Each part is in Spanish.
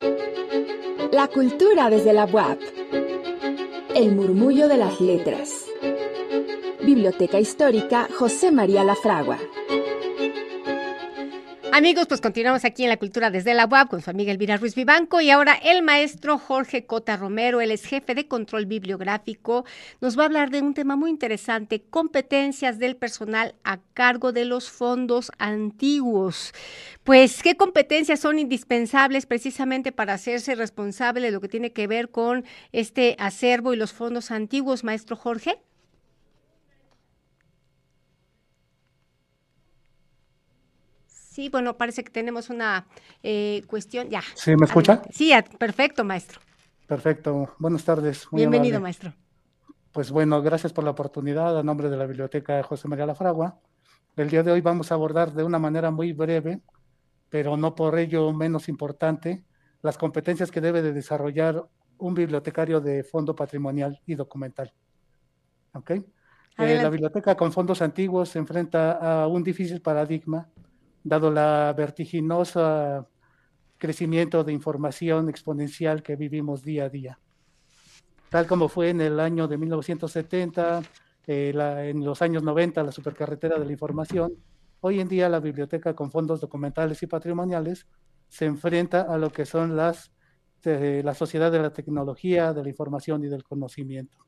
La cultura desde la web. El murmullo de las letras. Biblioteca Histórica José María Lafragua. Amigos, pues continuamos aquí en la cultura desde la UAB con su amiga Elvira Ruiz Vivanco y ahora el maestro Jorge Cota Romero, él es jefe de control bibliográfico, nos va a hablar de un tema muy interesante, competencias del personal a cargo de los fondos antiguos. Pues, ¿qué competencias son indispensables precisamente para hacerse responsable de lo que tiene que ver con este acervo y los fondos antiguos, maestro Jorge? Sí, bueno, parece que tenemos una eh, cuestión. Ya. ¿Sí me escucha? Sí, perfecto, maestro. Perfecto. Buenas tardes. Bienvenido, maestro. Pues bueno, gracias por la oportunidad a nombre de la Biblioteca José María Lafragua. El día de hoy vamos a abordar de una manera muy breve, pero no por ello menos importante, las competencias que debe de desarrollar un bibliotecario de fondo patrimonial y documental. ¿Ok? Eh, la biblioteca con fondos antiguos se enfrenta a un difícil paradigma dado la vertiginosa crecimiento de información exponencial que vivimos día a día. Tal como fue en el año de 1970, eh, en los años 90, la supercarretera de la información, hoy en día la biblioteca con fondos documentales y patrimoniales se enfrenta a lo que son las la sociedad de la tecnología, de la información y del conocimiento.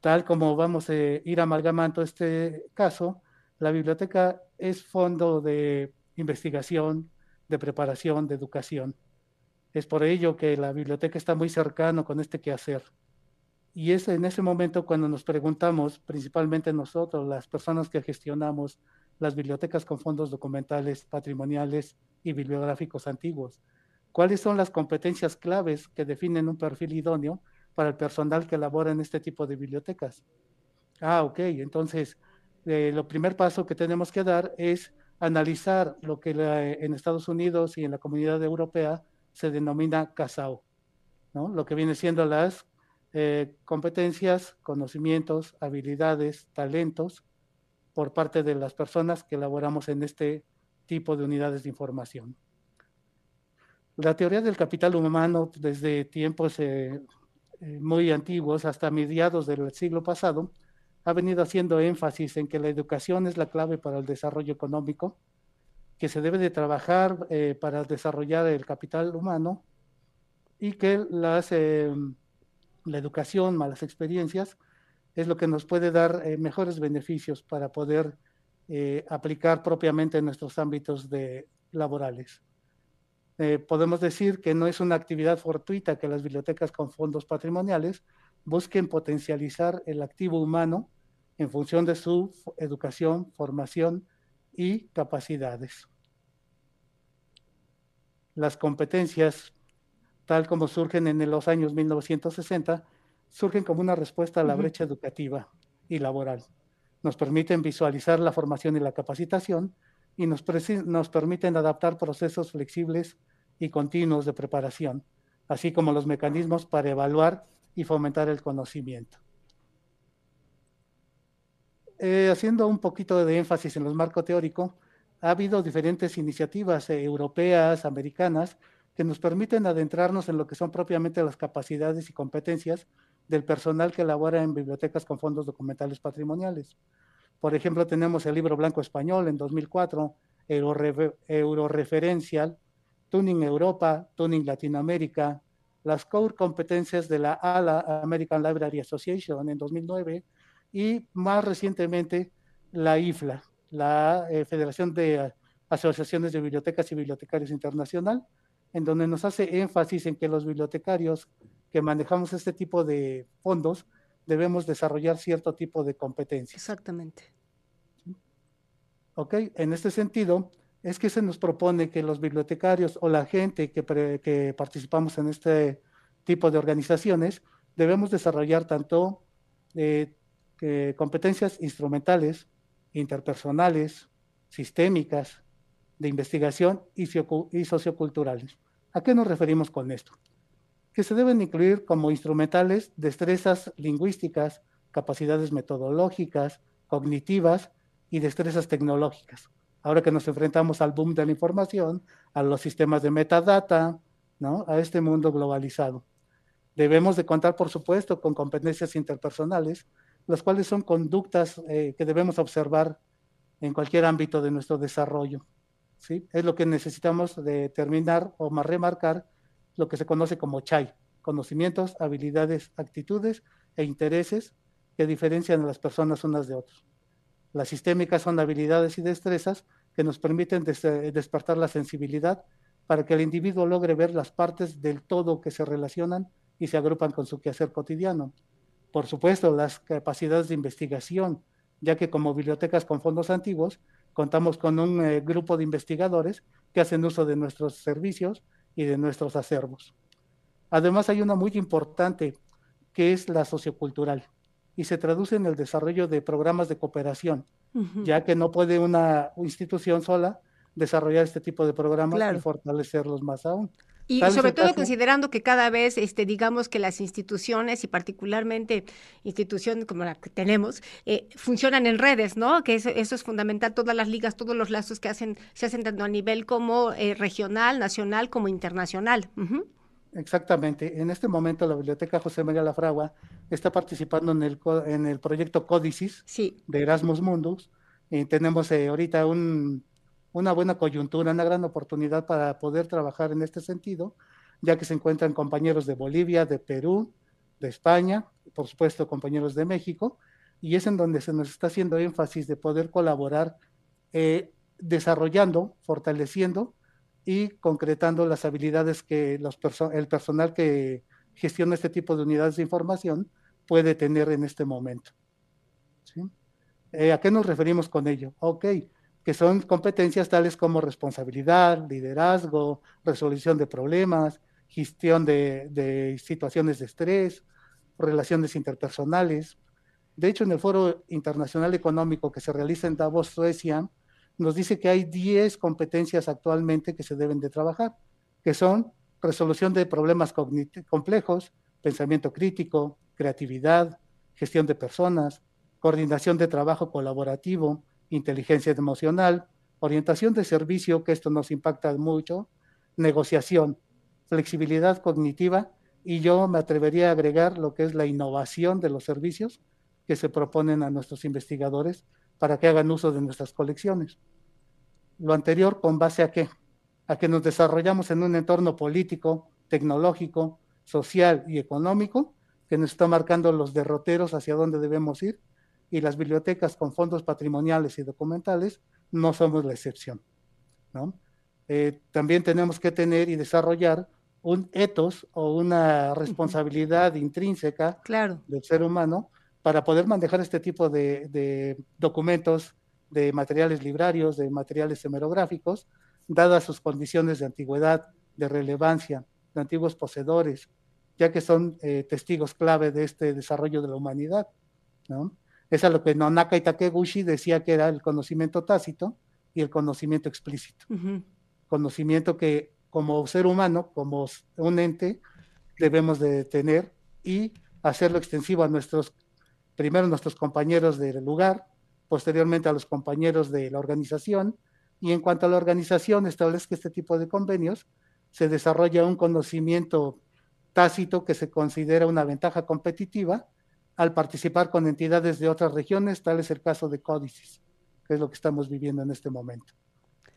Tal como vamos a ir amalgamando este caso, la biblioteca es fondo de investigación, de preparación, de educación. Es por ello que la biblioteca está muy cercano con este quehacer. Y es en ese momento cuando nos preguntamos, principalmente nosotros, las personas que gestionamos las bibliotecas con fondos documentales, patrimoniales y bibliográficos antiguos, cuáles son las competencias claves que definen un perfil idóneo para el personal que labora en este tipo de bibliotecas. Ah, ok, entonces eh, lo primer paso que tenemos que dar es analizar lo que en Estados Unidos y en la comunidad europea se denomina CASAO, ¿no? lo que viene siendo las eh, competencias, conocimientos, habilidades, talentos por parte de las personas que elaboramos en este tipo de unidades de información. La teoría del capital humano desde tiempos eh, muy antiguos hasta mediados del siglo pasado ha venido haciendo énfasis en que la educación es la clave para el desarrollo económico, que se debe de trabajar eh, para desarrollar el capital humano y que las, eh, la educación, malas experiencias, es lo que nos puede dar eh, mejores beneficios para poder aplicar propiamente en nuestros ámbitos de, laborales. podemos decir que no es una actividad fortuita que las bibliotecas con fondos patrimoniales busquen potencializar el activo humano en función de su educación, formación y capacidades. Las competencias, tal como surgen en los años 1960, surgen como una respuesta a la brecha educativa y laboral. Nos permiten visualizar la formación y la capacitación y nos, nos permiten adaptar procesos flexibles y continuos de preparación, así como los mecanismos para evaluar y fomentar el conocimiento. Eh, haciendo un poquito de énfasis en los marco teórico, ha habido diferentes iniciativas eh, europeas, americanas, que nos permiten adentrarnos en lo que son propiamente las capacidades y competencias del personal que elabora en bibliotecas con fondos documentales patrimoniales. Por ejemplo, tenemos el libro blanco español en 2004, Euroreferencial, Tuning Europa, Tuning Latinoamérica, las core competencias de la ALA, American Library Association, en 2009, y más recientemente la IFLA, la eh, Federación de Asociaciones de Bibliotecas y Bibliotecarios Internacional, en donde nos hace énfasis en que los bibliotecarios que manejamos este tipo de fondos debemos desarrollar cierto tipo de competencias. Exactamente. Ok, en este sentido, es que se nos propone que los bibliotecarios o la gente que, participamos en este tipo de organizaciones debemos desarrollar tanto eh, competencias instrumentales, interpersonales, sistémicas, de investigación y, y socioculturales. ¿A qué nos referimos con esto? Que se deben incluir como instrumentales destrezas lingüísticas, capacidades metodológicas, cognitivas y destrezas tecnológicas. Ahora que nos enfrentamos al boom de la información, a los sistemas de metadata, ¿no? a este mundo globalizado. Debemos de contar, por supuesto, con competencias interpersonales, las cuales son conductas eh, que debemos observar en cualquier ámbito de nuestro desarrollo. ¿sí? Es lo que necesitamos determinar o más remarcar lo que se conoce como CHAI, conocimientos, habilidades, actitudes e intereses que diferencian a las personas unas de otras. Las sistémicas son habilidades y destrezas que nos permiten des despertar la sensibilidad para que el individuo logre ver las partes del todo que se relacionan y se agrupan con su quehacer cotidiano. Por supuesto, las capacidades de investigación, ya que como bibliotecas con fondos antiguos, contamos con un eh, grupo de investigadores que hacen uso de nuestros servicios y de nuestros acervos. Además, hay una muy importante, que es la sociocultural, y se traduce en el desarrollo de programas de cooperación, uh -huh. ya que no puede una institución sola desarrollar este tipo de programas claro. y fortalecerlos más aún. Y Tal sobre todo caso, considerando que cada vez, este, digamos que las instituciones y particularmente instituciones como la que tenemos, eh, funcionan en redes, ¿no? Que eso, eso, es fundamental, todas las ligas, todos los lazos que hacen, se hacen tanto a nivel como eh, regional, nacional, como internacional. Uh -huh. Exactamente. En este momento la Biblioteca José María Lafragua está participando en el, en el proyecto Códicis sí. de Erasmus Mundus. Y tenemos eh, ahorita un, una buena coyuntura, una gran oportunidad para poder trabajar en este sentido, ya que se encuentran compañeros de Bolivia, de Perú, de España, por supuesto compañeros de México, y es en donde se nos está haciendo énfasis de poder colaborar eh, desarrollando, fortaleciendo y concretando las habilidades que los perso el personal que gestiona este tipo de unidades de información puede tener en este momento. ¿Sí? Eh, ¿A qué nos referimos con ello? Ok, que son competencias tales como responsabilidad, liderazgo, resolución de problemas, gestión de, de, situaciones de estrés, relaciones interpersonales. De hecho, en el Foro Internacional Económico que se realiza en Davos, Suecia, nos dice que hay 10 competencias actualmente que se deben de trabajar, que son resolución de problemas complejos, pensamiento crítico, creatividad, gestión de personas, coordinación de trabajo colaborativo, inteligencia emocional, orientación de servicio, que esto nos impacta mucho, negociación, flexibilidad cognitiva y yo me atrevería a agregar lo que es la innovación de los servicios que se proponen a nuestros investigadores para que hagan uso de nuestras colecciones. Lo anterior con base a qué? A que nos desarrollamos en un entorno político, tecnológico, social y económico que nos está marcando los derroteros hacia dónde debemos ir y las bibliotecas con fondos patrimoniales y documentales no somos la excepción. ¿no? Eh, también tenemos que tener y desarrollar un ethos o una responsabilidad intrínseca claro. del ser humano para poder manejar este tipo de, de, documentos, de materiales librarios, de materiales hemerográficos, dadas sus condiciones de antigüedad, de relevancia, de antiguos poseedores, ya que son eh, testigos clave de este desarrollo de la humanidad. ¿no? Es a lo que Nonaka y Takeguchi decía que era el conocimiento tácito y el conocimiento explícito. Uh -huh. Conocimiento que como ser humano, como un ente, debemos de tener y hacerlo extensivo a nuestros, primero nuestros compañeros del lugar, posteriormente a los compañeros de la organización, y en cuanto a la organización establezca este tipo de convenios, se desarrolla un conocimiento tácito que se considera una ventaja competitiva al participar con entidades de otras regiones, tal es el caso de Códices, que es lo que estamos viviendo en este momento.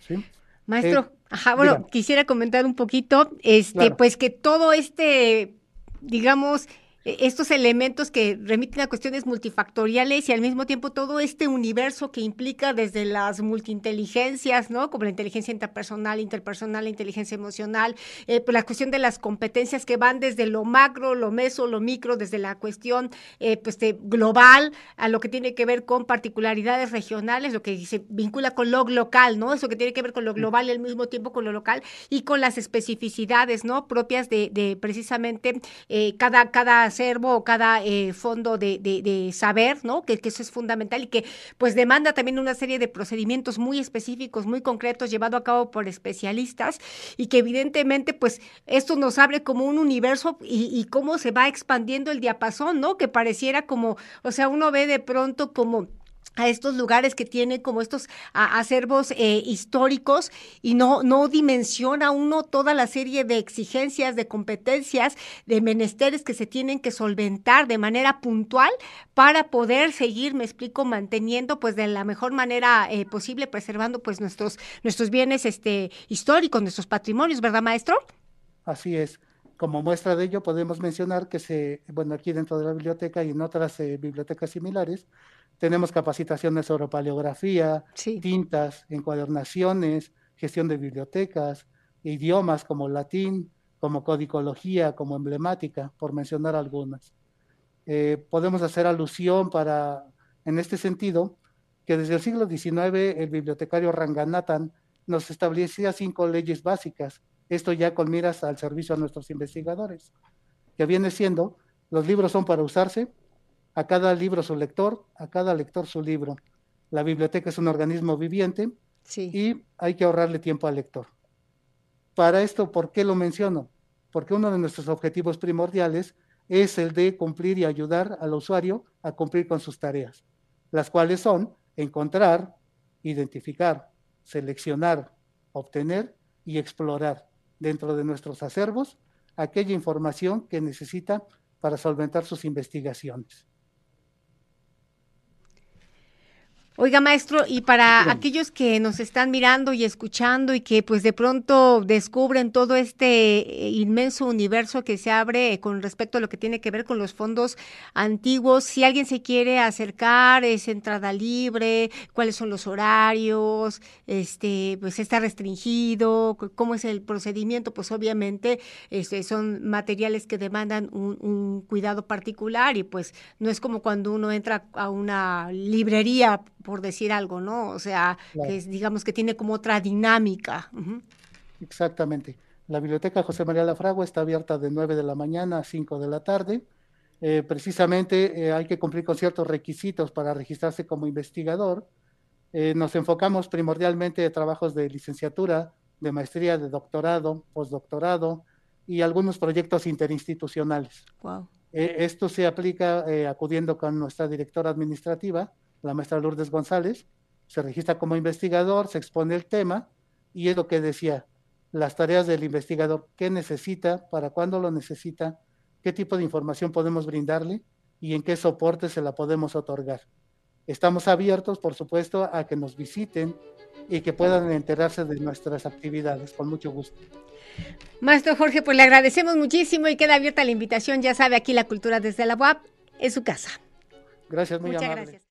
¿Sí? Maestro, eh, ajá, bueno, dígame. quisiera comentar un poquito, este, claro. pues que todo este, digamos, estos elementos que remiten a cuestiones multifactoriales y al mismo tiempo todo este universo que implica desde las multiinteligencias, ¿no? Como la inteligencia interpersonal, interpersonal, la inteligencia emocional, eh, pues la cuestión de las competencias que van desde lo macro, lo meso, lo micro, desde la cuestión eh, pues de global a lo que tiene que ver con particularidades regionales, lo que se vincula con lo local, ¿no? Eso que tiene que ver con lo global y al mismo tiempo con lo local y con las especificidades, ¿no? Propias de, de precisamente eh, cada, cada acervo o cada eh, fondo de, de, saber, ¿no? Que, que, eso es fundamental y que pues demanda también una serie de procedimientos muy específicos, muy concretos, llevado a cabo por especialistas y que evidentemente pues esto nos abre como un universo y, y cómo se va expandiendo el diapasón, ¿no? Que pareciera como, o sea, uno ve de pronto como a estos lugares que tienen como estos acervos eh, históricos y no, no dimensiona uno toda la serie de exigencias, de competencias, de menesteres que se tienen que solventar de manera puntual para poder seguir, me explico, manteniendo pues de la mejor manera eh, posible, preservando pues nuestros, nuestros bienes este, históricos, nuestros patrimonios, ¿verdad, maestro? Así es. Como muestra de ello, podemos mencionar que se, bueno, aquí dentro de la biblioteca y en otras eh, bibliotecas similares, tenemos capacitaciones sobre paleografía, tintas, encuadernaciones, gestión de bibliotecas, idiomas como latín, como codicología, como emblemática, por mencionar algunas. Eh, podemos hacer alusión para, en este sentido, que desde el siglo XIX el bibliotecario Ranganathan nos establecía cinco leyes básicas, esto ya con miras al servicio a nuestros investigadores, que viene siendo, los libros son para usarse, a cada libro su lector, a cada lector su libro. La biblioteca es un organismo viviente y hay que ahorrarle tiempo al lector. Para esto, ¿por qué lo menciono? Porque uno de nuestros objetivos primordiales es el de cumplir y ayudar al usuario a cumplir con sus tareas, las cuales son encontrar, identificar, seleccionar, obtener y explorar dentro de nuestros acervos aquella información que necesita para solventar sus investigaciones. Oiga, maestro, y para aquellos que nos están mirando y escuchando y que pues de pronto descubren todo este eh, inmenso universo que se abre con respecto a lo que tiene que ver con los fondos antiguos, si alguien se quiere acercar, es entrada libre, cuáles son los horarios, este, pues está restringido, cómo es el procedimiento, pues obviamente este, son materiales que demandan un, un cuidado particular y pues no es como cuando uno entra a una librería por decir algo, ¿no? O sea, que digamos que tiene como otra dinámica. Exactamente. La biblioteca José María Lafragua está abierta de 9 de la mañana a 5 de la tarde. Eh, precisamente eh, hay que cumplir con ciertos requisitos para registrarse como investigador. Eh, nos enfocamos primordialmente en trabajos de licenciatura, de maestría, de doctorado, postdoctorado y algunos proyectos interinstitucionales. Wow. esto se aplica acudiendo con nuestra directora administrativa, la maestra Lourdes González, se registra como investigador, se expone el tema y es lo que decía, las tareas del investigador, qué necesita, para cuándo lo necesita, qué tipo de información podemos brindarle y en qué soporte se la podemos otorgar. Estamos abiertos, por supuesto, a que nos visiten y que puedan enterarse de nuestras actividades, con mucho gusto. Maestro Jorge, pues le agradecemos muchísimo y queda abierta la invitación, ya sabe, aquí la cultura desde la UAP es su casa. Gracias, muy Muchas Gracias.